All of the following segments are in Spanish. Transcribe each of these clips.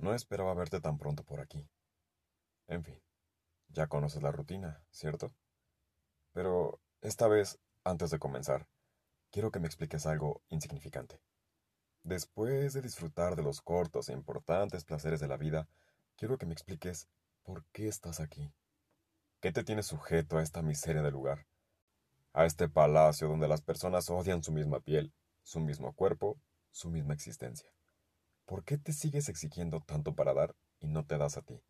No esperaba verte tan pronto por aquí. En fin, ya conoces la rutina, ¿cierto? Pero esta vez, antes de comenzar, quiero que me expliques algo insignificante. Después de disfrutar de los cortos e importantes placeres de la vida, quiero que me expliques por qué estás aquí. ¿Qué te tiene sujeto a esta miseria de lugar? A este palacio donde las personas odian su misma piel, su mismo cuerpo, su misma existencia. ¿Por qué te sigues exigiendo tanto para dar y no te das a ti?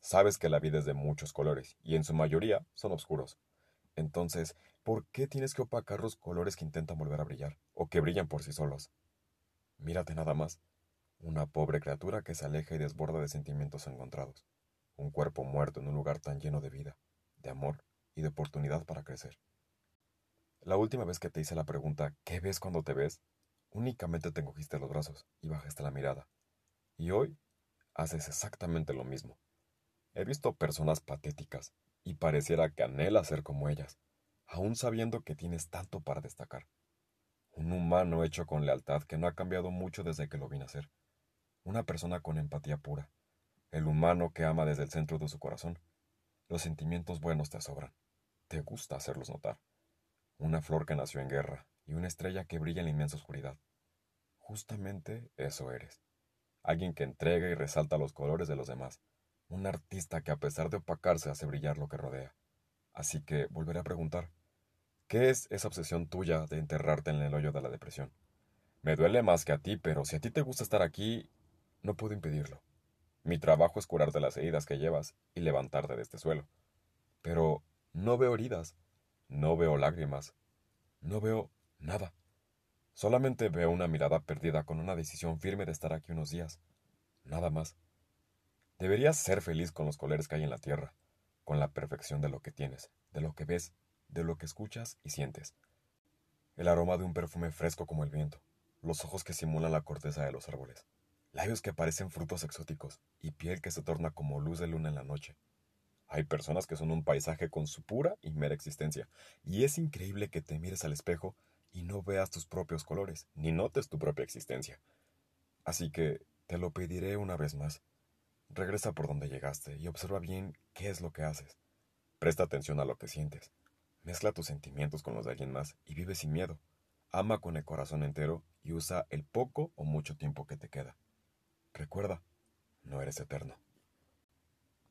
Sabes que la vida es de muchos colores y en su mayoría son oscuros. Entonces, ¿por qué tienes que opacar los colores que intentan volver a brillar o que brillan por sí solos? Mírate nada más. Una pobre criatura que se aleja y desborda de sentimientos encontrados. Un cuerpo muerto en un lugar tan lleno de vida, de amor y de oportunidad para crecer. La última vez que te hice la pregunta ¿qué ves cuando te ves? Únicamente te encogiste los brazos y bajaste la mirada. Y hoy haces exactamente lo mismo. He visto personas patéticas y pareciera que anhelas ser como ellas, aún sabiendo que tienes tanto para destacar. Un humano hecho con lealtad que no ha cambiado mucho desde que lo vi nacer. Una persona con empatía pura. El humano que ama desde el centro de su corazón. Los sentimientos buenos te sobran. Te gusta hacerlos notar. Una flor que nació en guerra y una estrella que brilla en la inmensa oscuridad. Justamente eso eres. Alguien que entrega y resalta los colores de los demás. Un artista que a pesar de opacarse hace brillar lo que rodea. Así que volveré a preguntar. ¿Qué es esa obsesión tuya de enterrarte en el hoyo de la depresión? Me duele más que a ti, pero si a ti te gusta estar aquí, no puedo impedirlo. Mi trabajo es curarte las heridas que llevas y levantarte de este suelo. Pero no veo heridas, no veo lágrimas, no veo nada. Solamente veo una mirada perdida con una decisión firme de estar aquí unos días. Nada más. Deberías ser feliz con los colores que hay en la tierra, con la perfección de lo que tienes, de lo que ves de lo que escuchas y sientes. El aroma de un perfume fresco como el viento, los ojos que simulan la corteza de los árboles, labios que parecen frutos exóticos y piel que se torna como luz de luna en la noche. Hay personas que son un paisaje con su pura y mera existencia, y es increíble que te mires al espejo y no veas tus propios colores, ni notes tu propia existencia. Así que te lo pediré una vez más. Regresa por donde llegaste y observa bien qué es lo que haces. Presta atención a lo que sientes. Mezcla tus sentimientos con los de alguien más y vive sin miedo. Ama con el corazón entero y usa el poco o mucho tiempo que te queda. Recuerda, no eres eterno.